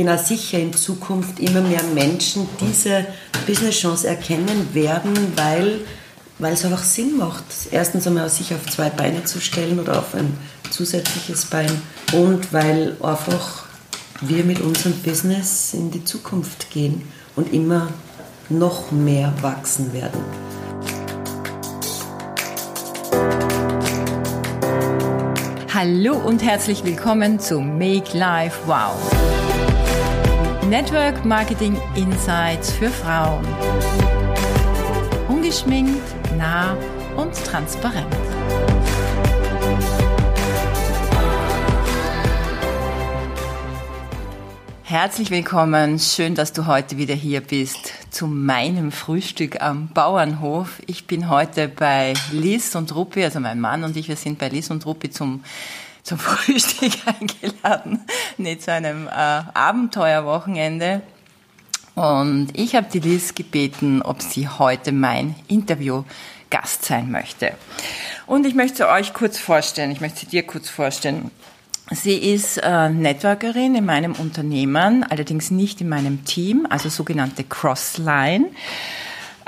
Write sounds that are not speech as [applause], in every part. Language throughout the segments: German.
bin auch sicher, in Zukunft immer mehr Menschen diese Business-Chance erkennen werden, weil, weil es einfach Sinn macht. Erstens einmal sich auf zwei Beine zu stellen oder auf ein zusätzliches Bein und weil einfach wir mit unserem Business in die Zukunft gehen und immer noch mehr wachsen werden. Hallo und herzlich willkommen zu Make Life Wow. Network Marketing Insights für Frauen. Ungeschminkt, nah und transparent. Herzlich willkommen, schön, dass du heute wieder hier bist zu meinem Frühstück am Bauernhof. Ich bin heute bei Liz und Ruppi, also mein Mann und ich, wir sind bei Liz und Ruppi zum, zum [laughs] Frühstück eingeladen, nicht zu einem äh, Abenteuerwochenende. Und ich habe die Liz gebeten, ob sie heute mein Interviewgast sein möchte. Und ich möchte euch kurz vorstellen, ich möchte dir kurz vorstellen. Sie ist äh, Networkerin in meinem Unternehmen, allerdings nicht in meinem Team, also sogenannte Crossline.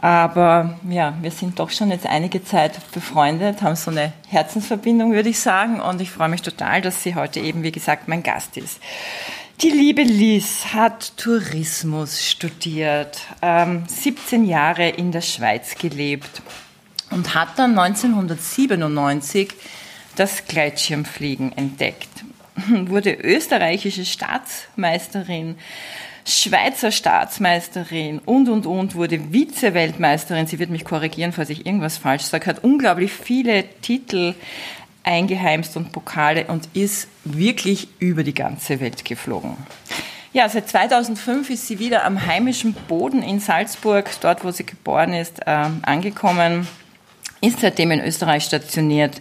Aber ja, wir sind doch schon jetzt einige Zeit befreundet, haben so eine Herzensverbindung, würde ich sagen. Und ich freue mich total, dass sie heute eben, wie gesagt, mein Gast ist. Die liebe Liz hat Tourismus studiert, ähm, 17 Jahre in der Schweiz gelebt und hat dann 1997 das Gleitschirmfliegen entdeckt. Wurde österreichische Staatsmeisterin, Schweizer Staatsmeisterin und, und, und, wurde Vize-Weltmeisterin. Sie wird mich korrigieren, falls ich irgendwas falsch sage, hat unglaublich viele Titel eingeheimst und Pokale und ist wirklich über die ganze Welt geflogen. Ja, seit 2005 ist sie wieder am heimischen Boden in Salzburg, dort wo sie geboren ist, äh, angekommen, ist seitdem in Österreich stationiert,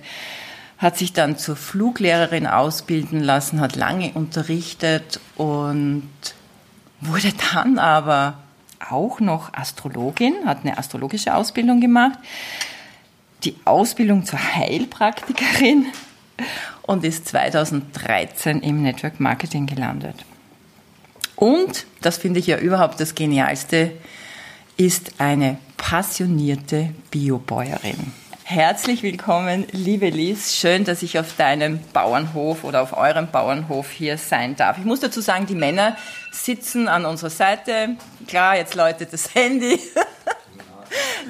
hat sich dann zur Fluglehrerin ausbilden lassen, hat lange unterrichtet und wurde dann aber auch noch Astrologin, hat eine astrologische Ausbildung gemacht, die Ausbildung zur Heilpraktikerin und ist 2013 im Network Marketing gelandet. Und, das finde ich ja überhaupt das Genialste, ist eine passionierte Biobäuerin. Herzlich willkommen, liebe Liz. Schön, dass ich auf deinem Bauernhof oder auf eurem Bauernhof hier sein darf. Ich muss dazu sagen, die Männer sitzen an unserer Seite. Klar, jetzt läutet das [laughs] Handy.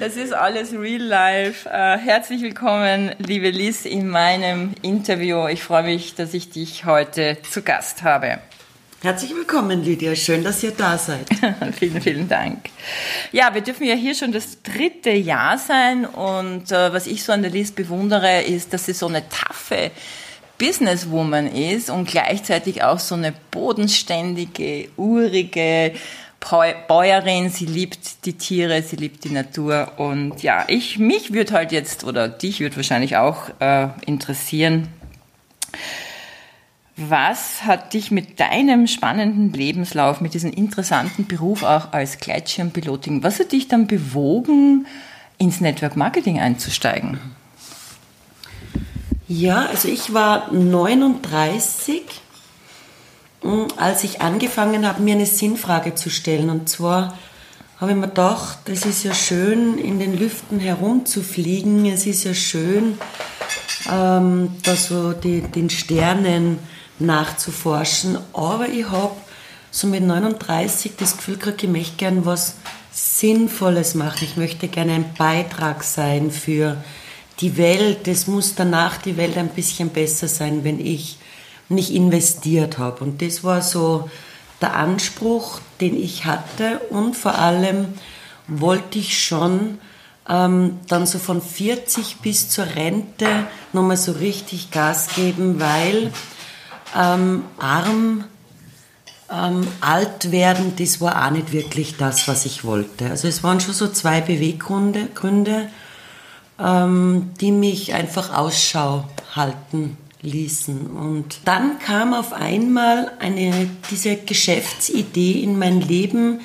Das ist alles real life. Äh, herzlich willkommen, liebe Liz, in meinem Interview. Ich freue mich, dass ich dich heute zu Gast habe. Herzlich willkommen, Lydia. Schön, dass ihr da seid. [laughs] vielen, vielen Dank. Ja, wir dürfen ja hier schon das dritte Jahr sein und äh, was ich so an der Liz bewundere, ist, dass sie so eine taffe Businesswoman ist und gleichzeitig auch so eine bodenständige, urige Bäuerin. Sie liebt die Tiere, sie liebt die Natur und ja, ich mich würde halt jetzt oder dich würde wahrscheinlich auch äh, interessieren was hat dich mit deinem spannenden Lebenslauf, mit diesem interessanten Beruf auch als Gleitschirmpilotin, was hat dich dann bewogen, ins Network Marketing einzusteigen? Ja, also ich war 39, hm, als ich angefangen habe, mir eine Sinnfrage zu stellen. Und zwar habe ich mir gedacht, es ist ja schön, in den Lüften herumzufliegen. Es ist ja schön, ähm, da so die, den Sternen nachzuforschen. Aber ich habe so mit 39 das Gefühl gekriegt, ich möchte gerne was Sinnvolles machen. Ich möchte gerne ein Beitrag sein für die Welt. Es muss danach die Welt ein bisschen besser sein, wenn ich nicht investiert habe. Und das war so der Anspruch, den ich hatte. Und vor allem wollte ich schon ähm, dann so von 40 bis zur Rente nochmal so richtig Gas geben, weil ähm, arm, ähm, alt werden, das war auch nicht wirklich das, was ich wollte. Also es waren schon so zwei Beweggründe, Gründe, ähm, die mich einfach Ausschau halten ließen. Und dann kam auf einmal eine, diese Geschäftsidee in mein Leben,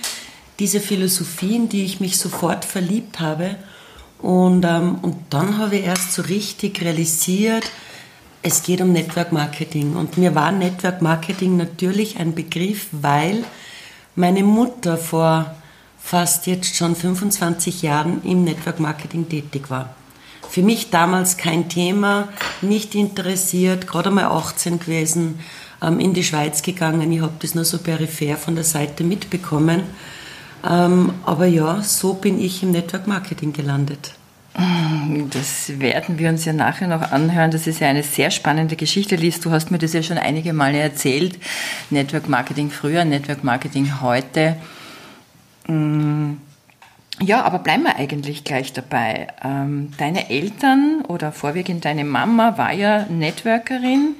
diese Philosophie, in die ich mich sofort verliebt habe. Und, ähm, und dann habe ich erst so richtig realisiert, es geht um Network Marketing. Und mir war Network Marketing natürlich ein Begriff, weil meine Mutter vor fast jetzt schon 25 Jahren im Network Marketing tätig war. Für mich damals kein Thema, nicht interessiert, gerade mal 18 gewesen, ähm, in die Schweiz gegangen. Ich habe das nur so peripher von der Seite mitbekommen. Ähm, aber ja, so bin ich im Network Marketing gelandet. Das werden wir uns ja nachher noch anhören. Das ist ja eine sehr spannende Geschichte, Lies. Du hast mir das ja schon einige Male erzählt. Network Marketing früher, Network Marketing heute. Mm, ja, aber bleiben wir eigentlich gleich dabei. Ähm, deine Eltern oder vorwiegend deine Mama war ja Networkerin.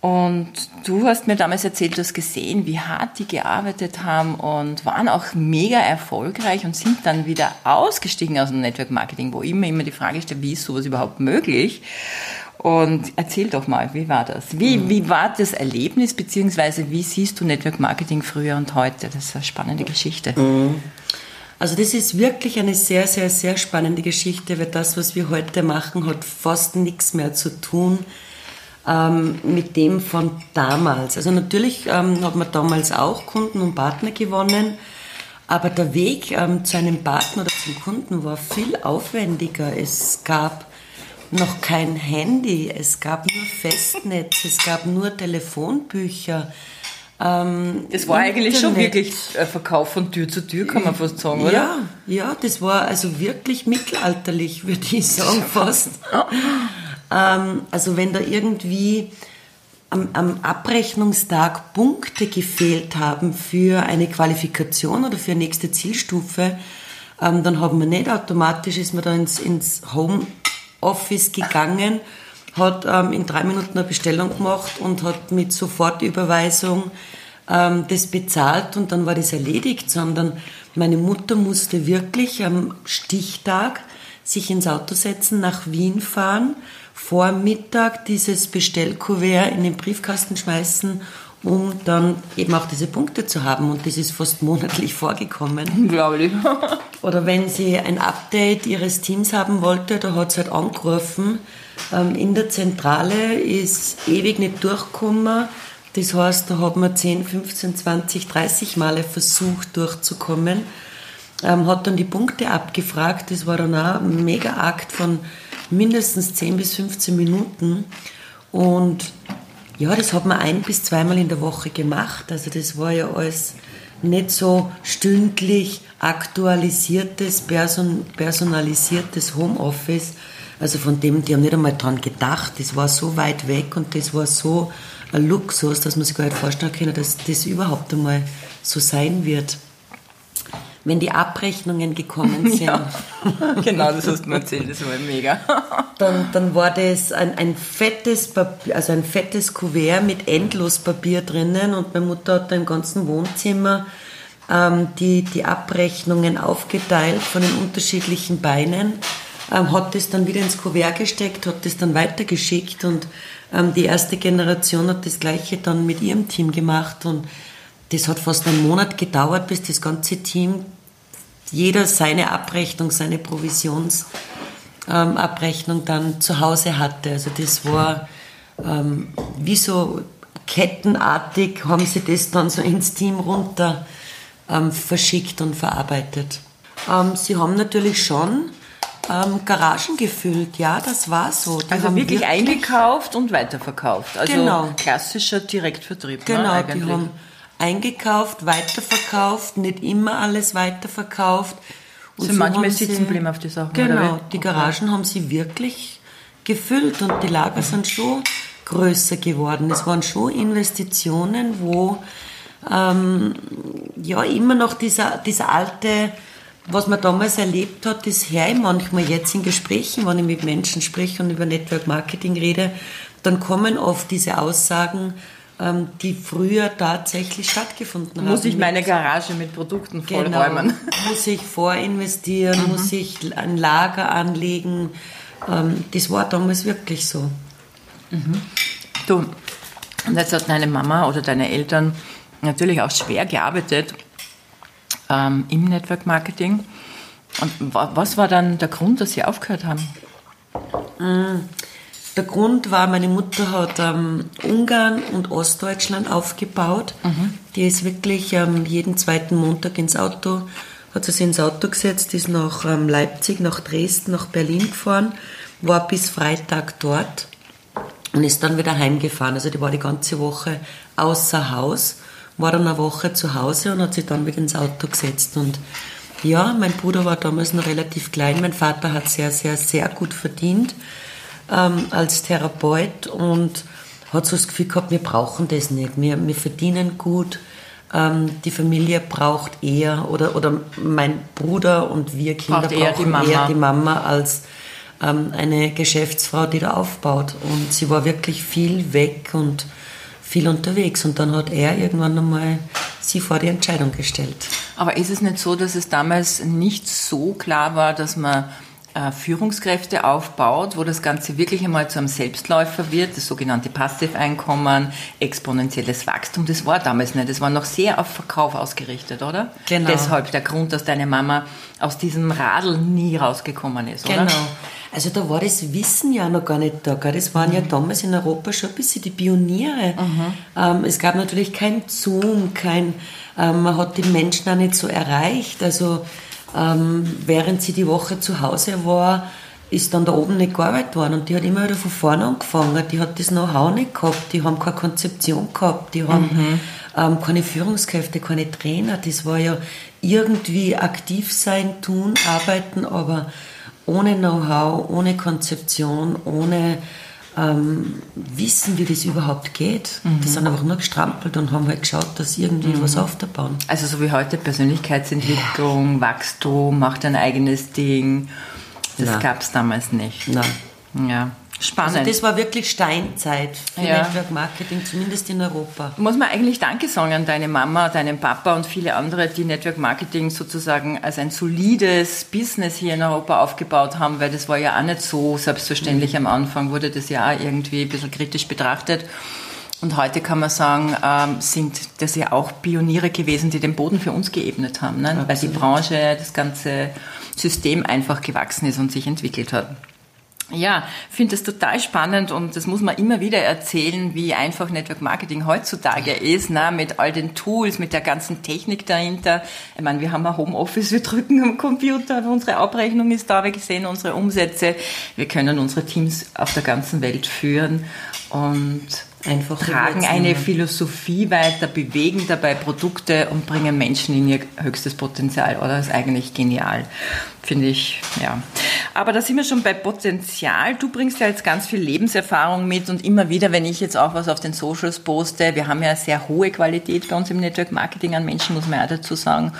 Und du hast mir damals erzählt, du hast gesehen, wie hart die gearbeitet haben und waren auch mega erfolgreich und sind dann wieder ausgestiegen aus dem Network Marketing, wo immer immer die Frage stellt, wie ist sowas überhaupt möglich? Und erzähl doch mal, wie war das? Wie, mhm. wie war das Erlebnis, beziehungsweise wie siehst du Network Marketing früher und heute? Das ist eine spannende Geschichte. Mhm. Also das ist wirklich eine sehr, sehr, sehr spannende Geschichte, weil das, was wir heute machen, hat fast nichts mehr zu tun ähm, mit dem von damals. Also natürlich ähm, hat man damals auch Kunden und Partner gewonnen, aber der Weg ähm, zu einem Partner oder zum Kunden war viel aufwendiger. Es gab noch kein Handy, es gab nur Festnetz, es gab nur Telefonbücher. Ähm, das war Internet. eigentlich schon wirklich Verkauf von Tür zu Tür, kann man fast sagen, oder? Ja, ja, das war also wirklich mittelalterlich, würde ich sagen, [laughs] fast. Ähm, also wenn da irgendwie am, am, Abrechnungstag Punkte gefehlt haben für eine Qualifikation oder für eine nächste Zielstufe, ähm, dann haben wir nicht automatisch, ist man da ins, ins Homeoffice gegangen, hat ähm, in drei Minuten eine Bestellung gemacht und hat mit Sofortüberweisung ähm, das bezahlt und dann war das erledigt, sondern meine Mutter musste wirklich am Stichtag sich ins Auto setzen, nach Wien fahren, vor Mittag dieses Bestellkuvert in den Briefkasten schmeißen, um dann eben auch diese Punkte zu haben. Und das ist fast monatlich [laughs] vorgekommen. Unglaublich. [laughs] Oder wenn sie ein Update ihres Teams haben wollte, da hat sie halt angerufen. Ähm, in der Zentrale ist ewig nicht durchgekommen. Das heißt, da haben wir 10, 15, 20, 30 Male versucht durchzukommen. Ähm, hat dann die Punkte abgefragt. Das war dann auch ein mega Akt von mindestens 10 bis 15 Minuten. Und ja, das hat man ein bis zweimal in der Woche gemacht. Also das war ja alles nicht so stündlich aktualisiertes, person personalisiertes Homeoffice. Also von dem, die haben nicht einmal dran gedacht. Das war so weit weg und das war so ein Luxus, dass man sich gar nicht vorstellen kann, dass das überhaupt einmal so sein wird wenn die Abrechnungen gekommen [laughs] sind. Ja, genau, das hast du mir erzählt, das war mega. [laughs] Dann, dann war das ein, ein fettes Papier, also ein fettes Kuvert mit Endlospapier drinnen und meine Mutter hat da im ganzen Wohnzimmer ähm, die, die Abrechnungen aufgeteilt von den unterschiedlichen Beinen, ähm, hat das dann wieder ins Kuvert gesteckt, hat das dann weitergeschickt und ähm, die erste Generation hat das gleiche dann mit ihrem Team gemacht und das hat fast einen Monat gedauert, bis das ganze Team jeder seine Abrechnung, seine Provisionsabrechnung ähm, dann zu Hause hatte. Also das war ähm, wie so kettenartig, haben sie das dann so ins Team runter ähm, verschickt und verarbeitet. Ähm, sie haben natürlich schon ähm, Garagen gefüllt, ja, das war so. Die also wirklich, wirklich, eingekauft und weiterverkauft. Also genau. klassischer Direktvertrieb. Ne, genau, ne, die haben eingekauft, weiterverkauft, nicht immer alles weiterverkauft. Und sind so manchmal sitzen geblieben auf die Sachen. Genau, die Garagen haben sie wirklich gefüllt und die Lager sind schon größer geworden. Es waren schon Investitionen, wo ähm, ja immer noch dieser, dieser alte, was man damals erlebt hat, das höre ich manchmal jetzt in Gesprächen, wenn ich mit Menschen spreche und über Network Marketing rede, dann kommen oft diese Aussagen, die früher tatsächlich stattgefunden haben. Muss ich meine Garage mit Produkten vollräumen? Genau, [laughs] muss ich vorinvestieren, mhm. muss ich ein Lager anlegen. Ähm, das war damals wirklich so. Mhm. Du, und jetzt hat deine Mama oder deine Eltern natürlich auch schwer gearbeitet ähm, im Network Marketing. Und was war dann der Grund, dass sie aufgehört haben? Mhm der Grund war, meine Mutter hat ähm, Ungarn und Ostdeutschland aufgebaut. Mhm. Die ist wirklich ähm, jeden zweiten Montag ins Auto, hat sie sich ins Auto gesetzt, ist nach ähm, Leipzig, nach Dresden, nach Berlin gefahren, war bis Freitag dort und ist dann wieder heimgefahren. Also die war die ganze Woche außer Haus, war dann eine Woche zu Hause und hat sich dann wieder ins Auto gesetzt. Und ja, mein Bruder war damals noch relativ klein. Mein Vater hat sehr, sehr, sehr gut verdient ähm, als Therapeut und hat so das Gefühl gehabt, wir brauchen das nicht. Wir, wir verdienen gut. Ähm, die Familie braucht eher, oder, oder mein Bruder und wir Kinder braucht eher brauchen die eher die Mama als ähm, eine Geschäftsfrau, die da aufbaut. Und sie war wirklich viel weg und viel unterwegs. Und dann hat er irgendwann einmal sie vor die Entscheidung gestellt. Aber ist es nicht so, dass es damals nicht so klar war, dass man Führungskräfte aufbaut, wo das Ganze wirklich einmal zu einem Selbstläufer wird, das sogenannte Passiveinkommen, exponentielles Wachstum, das war damals nicht. Das war noch sehr auf Verkauf ausgerichtet, oder? Genau. Deshalb der Grund, dass deine Mama aus diesem Radl nie rausgekommen ist, oder? Genau. Also da war das Wissen ja noch gar nicht da. Gell? Das waren mhm. ja damals in Europa schon ein bisschen die Pioniere. Mhm. Ähm, es gab natürlich kein Zoom, kein, ähm, man hat die Menschen auch nicht so erreicht. Also ähm, während sie die Woche zu Hause war, ist dann da oben nicht gearbeitet worden und die hat immer wieder von vorne angefangen. Die hat das Know-how nicht gehabt, die haben keine Konzeption gehabt, die haben mhm. ähm, keine Führungskräfte, keine Trainer. Das war ja irgendwie aktiv sein, tun, arbeiten, aber ohne Know-how, ohne Konzeption, ohne ähm, wissen, wie das überhaupt geht. Mhm. Die sind einfach nur gestrampelt und haben halt geschaut, dass irgendwie mhm. was aufbauen. Also so wie heute Persönlichkeitsentwicklung, ja. Wachstum, macht ein eigenes Ding. Das gab es damals nicht. Nein. Ja. Spannend. Also das war wirklich Steinzeit für ja. Network Marketing, zumindest in Europa. Muss man eigentlich Danke sagen an deine Mama, deinen Papa und viele andere, die Network Marketing sozusagen als ein solides Business hier in Europa aufgebaut haben, weil das war ja auch nicht so selbstverständlich. Mhm. Am Anfang wurde das ja auch irgendwie ein bisschen kritisch betrachtet. Und heute kann man sagen, ähm, sind das ja auch Pioniere gewesen, die den Boden für uns geebnet haben, ne? weil die Branche, das ganze System einfach gewachsen ist und sich entwickelt hat. Ja, finde es total spannend und das muss man immer wieder erzählen, wie einfach Network Marketing heutzutage ist, na, mit all den Tools, mit der ganzen Technik dahinter. Ich meine, wir haben ein Homeoffice, wir drücken am Computer, unsere Abrechnung ist da, wir sehen unsere Umsätze, wir können unsere Teams auf der ganzen Welt führen und einfach tragen eine Philosophie weiter, bewegen dabei Produkte und bringen Menschen in ihr höchstes Potenzial, oder? Das ist eigentlich genial, finde ich, ja. Aber da sind wir schon bei Potenzial. Du bringst ja jetzt ganz viel Lebenserfahrung mit und immer wieder, wenn ich jetzt auch was auf den Socials poste, wir haben ja sehr hohe Qualität bei uns im Network Marketing an Menschen, muss man ja dazu sagen.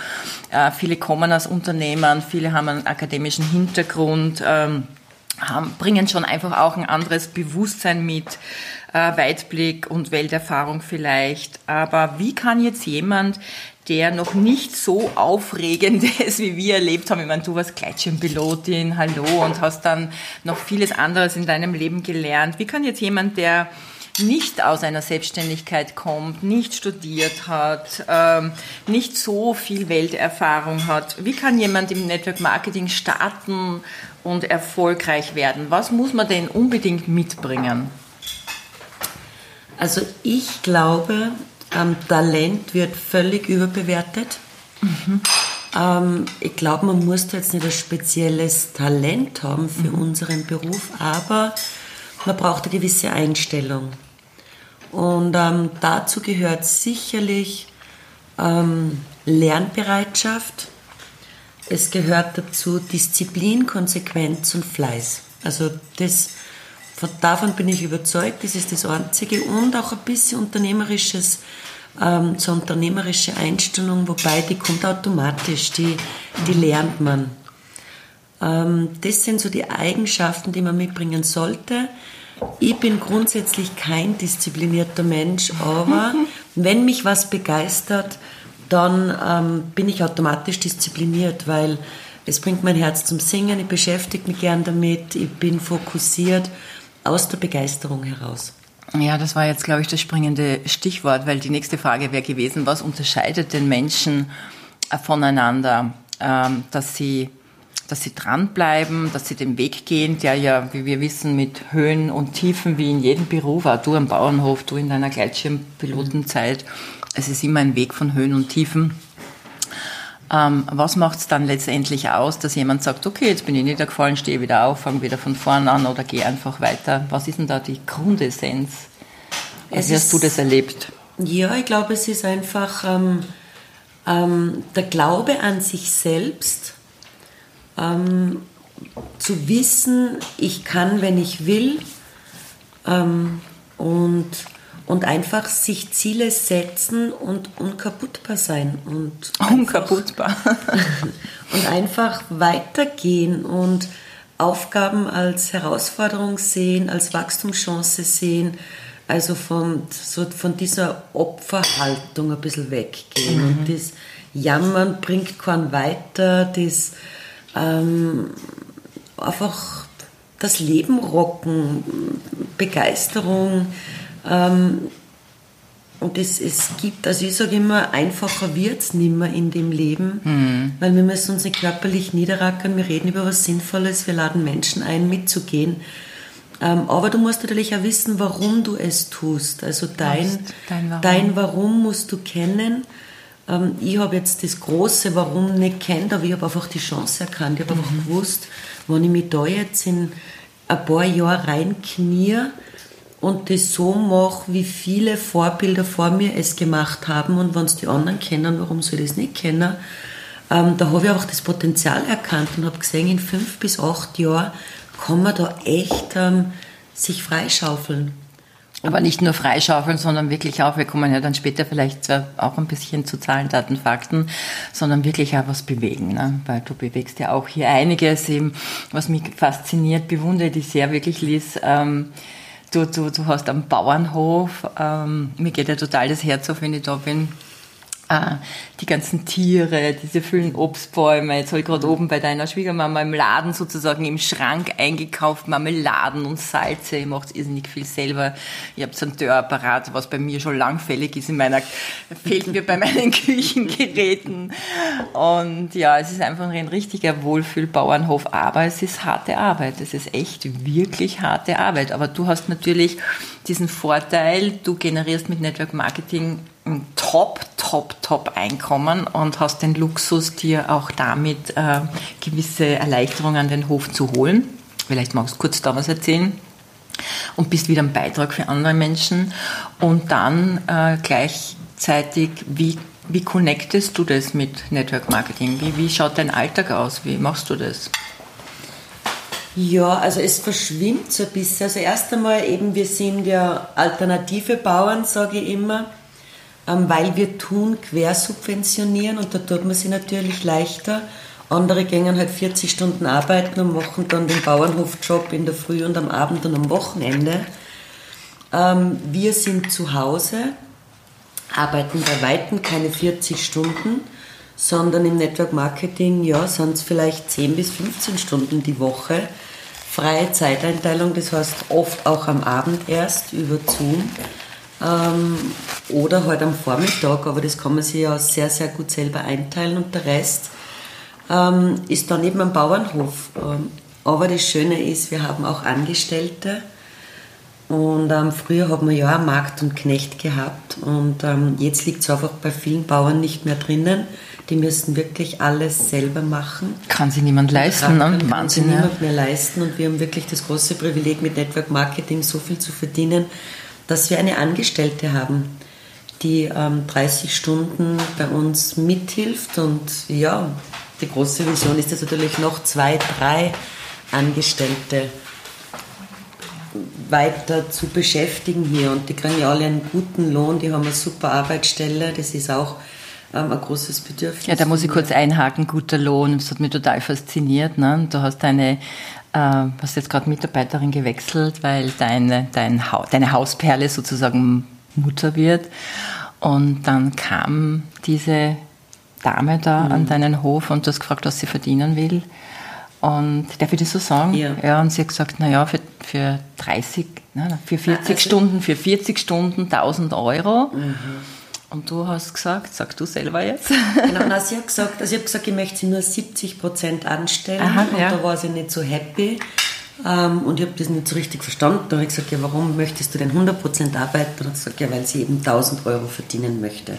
Äh, viele kommen aus Unternehmern, viele haben einen akademischen Hintergrund, ähm, haben, bringen schon einfach auch ein anderes Bewusstsein mit äh, Weitblick und Welterfahrung vielleicht. Aber wie kann jetzt jemand, der noch nicht so aufregend [laughs] ist, wie wir erlebt haben. Ich meine, du warst Gleitschirmpilotin, hallo, und hast dann noch vieles anderes in deinem Leben gelernt. Wie kann jetzt jemand, der nicht aus einer Selbstständigkeit kommt, nicht studiert hat, ähm, nicht so viel Welterfahrung hat, wie kann jemand im Network Marketing starten und erfolgreich werden? Was muss man denn unbedingt mitbringen? Also ich glaube, ähm, Talent wird völlig überbewertet. Mhm. Ähm, ich glaube, man muss da jetzt nicht ein spezielles Talent haben für mhm. unseren Beruf, aber man braucht eine gewisse Einstellung. Und ähm, dazu gehört sicherlich ähm, Lernbereitschaft. Es gehört dazu Disziplin, Konsequenz und Fleiß. Also das Davon bin ich überzeugt, das ist das Einzige und auch ein bisschen unternehmerisches, ähm, so unternehmerische Einstellung, wobei die kommt automatisch, die, die lernt man. Ähm, das sind so die Eigenschaften, die man mitbringen sollte. Ich bin grundsätzlich kein disziplinierter Mensch, aber [laughs] wenn mich was begeistert, dann ähm, bin ich automatisch diszipliniert, weil es bringt mein Herz zum Singen, ich beschäftige mich gern damit, ich bin fokussiert aus der Begeisterung heraus. Ja, das war jetzt, glaube ich, das springende Stichwort, weil die nächste Frage wäre gewesen, was unterscheidet den Menschen äh, voneinander, ähm, dass sie dass sie dranbleiben, dass sie den Weg gehen, der ja, wie wir wissen, mit Höhen und Tiefen wie in jedem Beruf, auch du am Bauernhof, du in deiner Gleitschirmpilotenzeit, es ist immer ein Weg von Höhen und Tiefen. Ähm, was macht es dann letztendlich aus, dass jemand sagt, okay, jetzt bin ich niedergefallen, stehe wieder auf, fange wieder von vorne an oder gehe einfach weiter? Was ist denn da die Grundessenz? Wie hast du das erlebt? Ja, ich glaube, es ist einfach ähm, ähm, der Glaube an sich selbst, ähm, zu wissen, ich kann, wenn ich will, ähm, und, und einfach sich Ziele setzen und unkaputtbar sein. Und unkaputtbar. [laughs] und einfach weitergehen und Aufgaben als Herausforderung sehen, als Wachstumschance sehen also von, so von dieser Opferhaltung ein bisschen weggehen. Mhm. Und das Jammern bringt keinen weiter, das ähm, einfach das Leben rocken, Begeisterung. Ähm, und es, es gibt, also ich sage immer, einfacher wird es nimmer in dem Leben, mhm. weil wir müssen uns nicht körperlich niederrackern, wir reden über was Sinnvolles, wir laden Menschen ein, mitzugehen. Ähm, aber du musst natürlich auch wissen, warum du es tust. Also dein, dein, Warum. dein Warum musst du kennen. Ähm, ich habe jetzt das große Warum nicht kennt, aber ich habe einfach die Chance erkannt. Ich habe mhm. einfach gewusst, wenn ich mich da jetzt in ein paar Jahre reinknie und das so mache, wie viele Vorbilder vor mir es gemacht haben und wenn es die anderen kennen, warum soll ich das nicht kennen? Ähm, da habe ich auch das Potenzial erkannt und habe gesehen, in fünf bis acht Jahren kann man da echt ähm, sich freischaufeln. Aber nicht nur freischaufeln, sondern wirklich auch, wir kommen ja dann später vielleicht zwar auch ein bisschen zu Zahlen, Daten, Fakten, sondern wirklich auch was bewegen. Ne? Weil du bewegst ja auch hier einiges, eben, was mich fasziniert, bewundere dich sehr wirklich, Liz. Ähm, du, du, du hast am Bauernhof, ähm, mir geht ja total das Herz auf, wenn ich da bin, Ah, die ganzen Tiere, diese vielen Obstbäume. Jetzt habe ich gerade oben bei deiner Schwiegermama im Laden sozusagen im Schrank eingekauft, Marmeladen und Salze. Ihr macht irrsinnig viel selber. Ihr habt so einen Dörrapparat, was bei mir schon langfällig ist in meiner, fehlt mir bei meinen [laughs] Küchengeräten. Und ja, es ist einfach ein richtiger Wohlfühlbauernhof. Aber es ist harte Arbeit. Es ist echt wirklich harte Arbeit. Aber du hast natürlich diesen Vorteil, du generierst mit Network Marketing ein Top, Top, Top Einkommen und hast den Luxus, dir auch damit äh, gewisse Erleichterungen an den Hof zu holen. Vielleicht magst du kurz da was erzählen und bist wieder ein Beitrag für andere Menschen. Und dann äh, gleichzeitig, wie, wie connectest du das mit Network Marketing? Wie, wie schaut dein Alltag aus? Wie machst du das? Ja, also es verschwimmt so ein bisschen. Also erst einmal eben, wir sind ja alternative Bauern, sage ich immer, weil wir tun quersubventionieren und da tut man sich natürlich leichter. Andere gehen halt 40 Stunden arbeiten und machen dann den Bauernhofjob in der Früh und am Abend und am Wochenende. Ähm, wir sind zu Hause, arbeiten bei Weitem keine 40 Stunden, sondern im Network Marketing ja, sind es vielleicht 10 bis 15 Stunden die Woche freie Zeiteinteilung, das heißt oft auch am Abend erst über Zoom ähm, oder halt am Vormittag, aber das kann man sich ja sehr, sehr gut selber einteilen und der Rest ähm, ist dann eben am Bauernhof. Ähm, aber das Schöne ist, wir haben auch Angestellte und früher haben wir ja einen Markt und Knecht gehabt und jetzt liegt es einfach bei vielen Bauern nicht mehr drinnen die müssen wirklich alles selber machen. Kann sich niemand leisten, ne? Wahnsinn. Kann sich niemand mehr leisten und wir haben wirklich das große Privileg mit Network Marketing so viel zu verdienen, dass wir eine Angestellte haben, die ähm, 30 Stunden bei uns mithilft und ja, die große Vision ist jetzt natürlich noch zwei, drei Angestellte weiter zu beschäftigen hier und die kriegen ja alle einen guten Lohn, die haben eine super Arbeitsstelle, das ist auch ähm, ein großes Bedürfnis. Ja, da muss ich kurz einhaken, guter Lohn, das hat mich total fasziniert. Ne? Du hast eine äh, hast jetzt gerade Mitarbeiterin gewechselt, weil deine, dein ha deine Hausperle sozusagen Mutter wird. Und dann kam diese Dame da mhm. an deinen Hof und du hast gefragt, was sie verdienen will. Und darf ich das so sagen? Ja. ja und sie hat gesagt, naja, für, für 30, nein, für 40 also, Stunden, für 40 Stunden 1000 Euro. Mhm. Und du hast gesagt, sag du selber jetzt. Genau, na, [laughs] sie hat gesagt, also ich habe gesagt, ich möchte sie nur 70 Prozent anstellen. Aha, und ja. da war sie nicht so happy. Ähm, und ich habe das nicht so richtig verstanden. Da habe ich gesagt, ja, warum möchtest du denn 100 Prozent arbeiten? Und gesagt, ja, weil sie eben 1000 Euro verdienen möchte.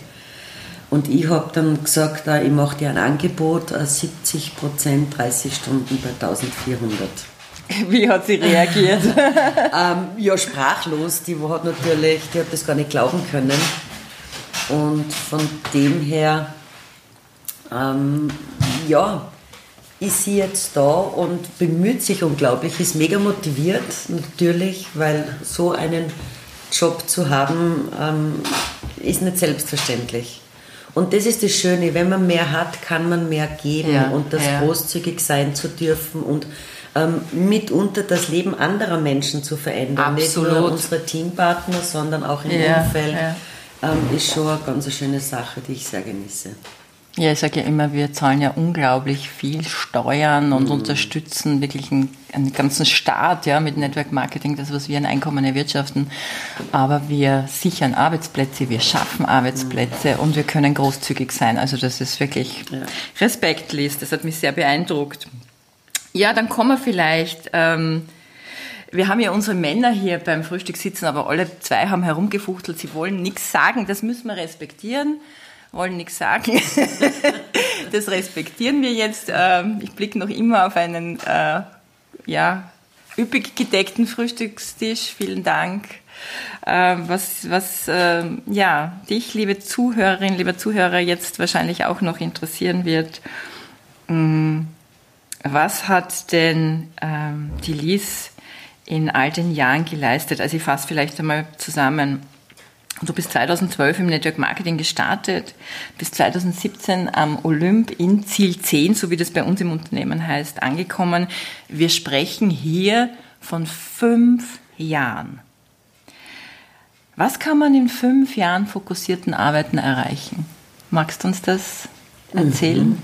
Und ich habe dann gesagt, äh, ich mache dir ein Angebot, äh, 70 Prozent, 30 Stunden bei 1400. [laughs] Wie hat sie reagiert? [laughs] Ähm, ja, sprachlos. Die hat natürlich, die hat das gar nicht glauben können. Und von dem her, ähm, ja, ist sie jetzt da und bemüht sich unglaublich, ist mega motiviert natürlich, weil so einen Job zu haben, ähm, ist nicht selbstverständlich. Und das ist das Schöne, wenn man mehr hat, kann man mehr geben Ja, und das ja. großzügig sein zu dürfen und ähm, mitunter das Leben anderer Menschen zu verändern. Nicht nur Absolut. unsere Teampartner, sondern auch im Ja, Umfeld. Ähm, ist schon eine ganz schöne Sache, die ich sehr genieße. Ja, ich sage ja immer, wir zahlen ja unglaublich viel Steuern Mhm. und unterstützen wirklich einen, einen ganzen Staat ja, mit Network Marketing, das, was wir an Einkommen erwirtschaften. Aber wir sichern Arbeitsplätze, wir schaffen Arbeitsplätze und wir können großzügig sein. Also das ist wirklich Ja. Respekt, Liz. Das hat mich sehr beeindruckt. Ja, dann kommen wir vielleicht. Ähm, wir haben ja unsere Männer hier beim Frühstück sitzen, aber alle zwei haben herumgefuchtelt. Sie wollen nichts sagen. Das müssen wir respektieren. Wollen nichts sagen. [laughs] das respektieren wir jetzt. Ähm, ich blicke noch immer auf einen äh, ja, üppig gedeckten Frühstückstisch. Vielen Dank. Ähm, was was ähm, ja, dich, liebe Zuhörerin, lieber Zuhörer, jetzt wahrscheinlich auch noch interessieren wird. Mm, Was hat denn die Liz in all den Jahren geleistet? Also ich fasse vielleicht einmal zusammen. Du bist 2012 im Network Marketing gestartet, bis 2017 am Olymp in Ziel 10, so wie das bei uns im Unternehmen heißt, angekommen. Wir sprechen hier von fünf Jahren. Was kann man in fünf Jahren fokussierten Arbeiten erreichen? Magst du uns das erzählen?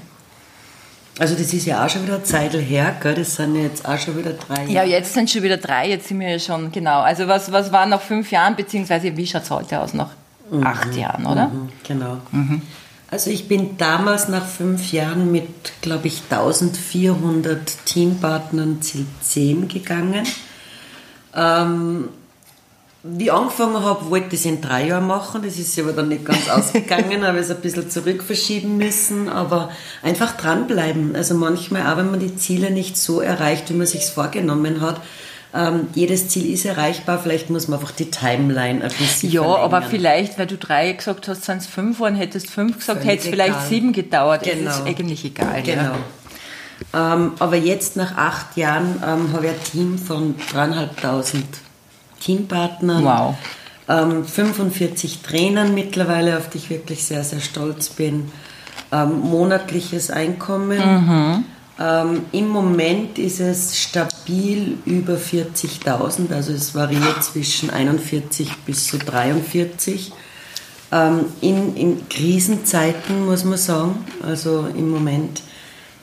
Also das ist ja auch schon wieder eine Zeit her, gell? das sind ja jetzt auch schon wieder drei Ja, jetzt sind schon wieder drei, jetzt sind wir ja schon, genau. Also was, was war nach fünf Jahren, beziehungsweise wie schaut es heute aus nach acht Jahren, oder? Mhm, Genau. Also ich bin damals nach fünf Jahren mit, glaube ich, 1400 Teampartnern Ziel 10 gegangen. Ähm, wie ich angefangen habe, wollte ich es in drei Jahren machen. Das ist aber dann nicht ganz [laughs] ausgegangen, habe es ein bisschen zurück verschieben müssen. Aber einfach dranbleiben. Also manchmal, auch wenn man die Ziele nicht so erreicht, wie man sich vorgenommen hat, ähm, jedes Ziel ist erreichbar. Vielleicht muss man einfach die Timeline ein bisschen Ja, aber verlängern. vielleicht, weil du drei gesagt hast, sind es fünf waren, hättest fünf gesagt, hätte es vielleicht sieben gedauert. Genau. Es ist eigentlich egal. Genau. Ja. Ähm, aber jetzt nach acht Jahren ähm, habe ich ein Team von dreieinhalbtausend Teampartnern. Wow. Ähm, 45 Trainern mittlerweile, auf die ich wirklich sehr, sehr stolz bin. Ähm, monatliches Einkommen. Ähm, Im Moment ist es stabil über 40.000, also es variiert zwischen 41 bis zu 43. Ähm, in, in Krisenzeiten muss man sagen, also im Moment,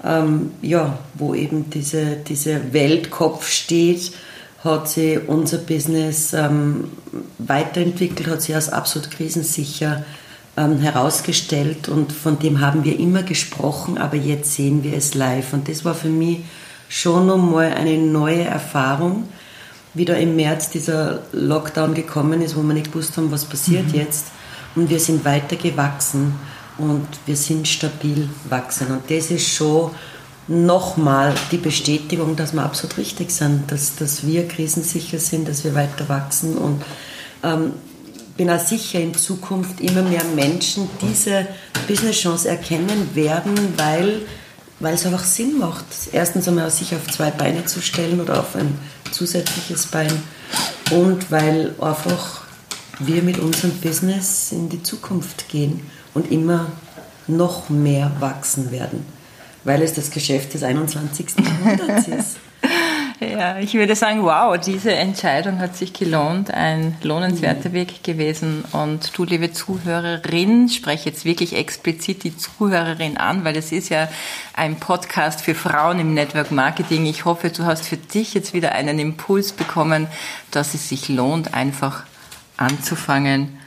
ähm, ja, wo eben diese, diese Weltkopf steht, hat sich unser Business ähm, weiterentwickelt, hat sich als absolut krisensicher ähm, herausgestellt und von dem haben wir immer gesprochen, aber jetzt sehen wir es live. Und das war für mich schon nochmal eine neue Erfahrung, wie da im März dieser Lockdown gekommen ist, wo wir nicht gewusst haben, was passiert jetzt. Und wir sind weiter gewachsen und wir sind stabil wachsen. Und das ist schon nochmal die Bestätigung, dass wir absolut richtig sind, dass, dass wir krisensicher sind, dass wir weiter wachsen und ähm, bin auch sicher, in Zukunft immer mehr Menschen diese Business-Chance erkennen werden, weil, weil es einfach Sinn macht. Erstens einmal sich auf zwei Beine zu stellen oder auf ein zusätzliches Bein und weil einfach wir mit unserem Business in die Zukunft gehen und immer noch mehr wachsen werden, weil es das Geschäft des 21. Jahrhunderts ist. [laughs] Ja, ich würde sagen, wow, diese Entscheidung hat sich gelohnt, ein lohnenswerter Weg gewesen. Und du, liebe Zuhörerin, spreche jetzt wirklich explizit die Zuhörerin an, weil es ist ja ein Podcast für Frauen im Network Marketing. Ich hoffe, du hast für dich jetzt wieder einen Impuls bekommen, dass es sich lohnt, einfach anzufangen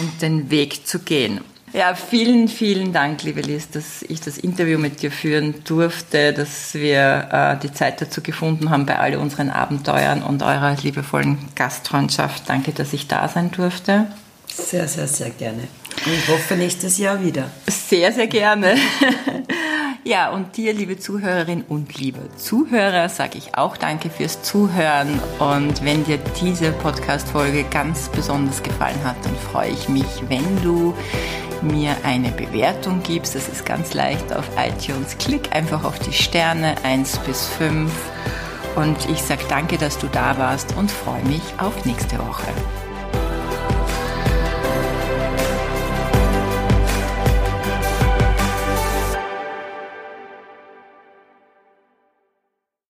und den Weg zu gehen. Ja, vielen, vielen Dank, liebe Liz, dass ich das Interview mit dir führen durfte, dass wir äh, die Zeit dazu gefunden haben bei all unseren Abenteuern und eurer liebevollen Gastfreundschaft. Danke, dass ich da sein durfte. Sehr, sehr, sehr gerne. Und ich hoffe nächstes Jahr wieder. Sehr, sehr gerne. [laughs] ja, und dir, liebe Zuhörerin und liebe Zuhörer, sage ich auch danke fürs Zuhören. Und wenn dir diese Podcast-Folge ganz besonders gefallen hat, dann freue ich mich, wenn du mir eine Bewertung gibst. Das ist ganz leicht auf iTunes. Klick einfach auf die Sterne 1 bis 5. Und ich sage danke, dass du da warst und freue mich auf nächste Woche.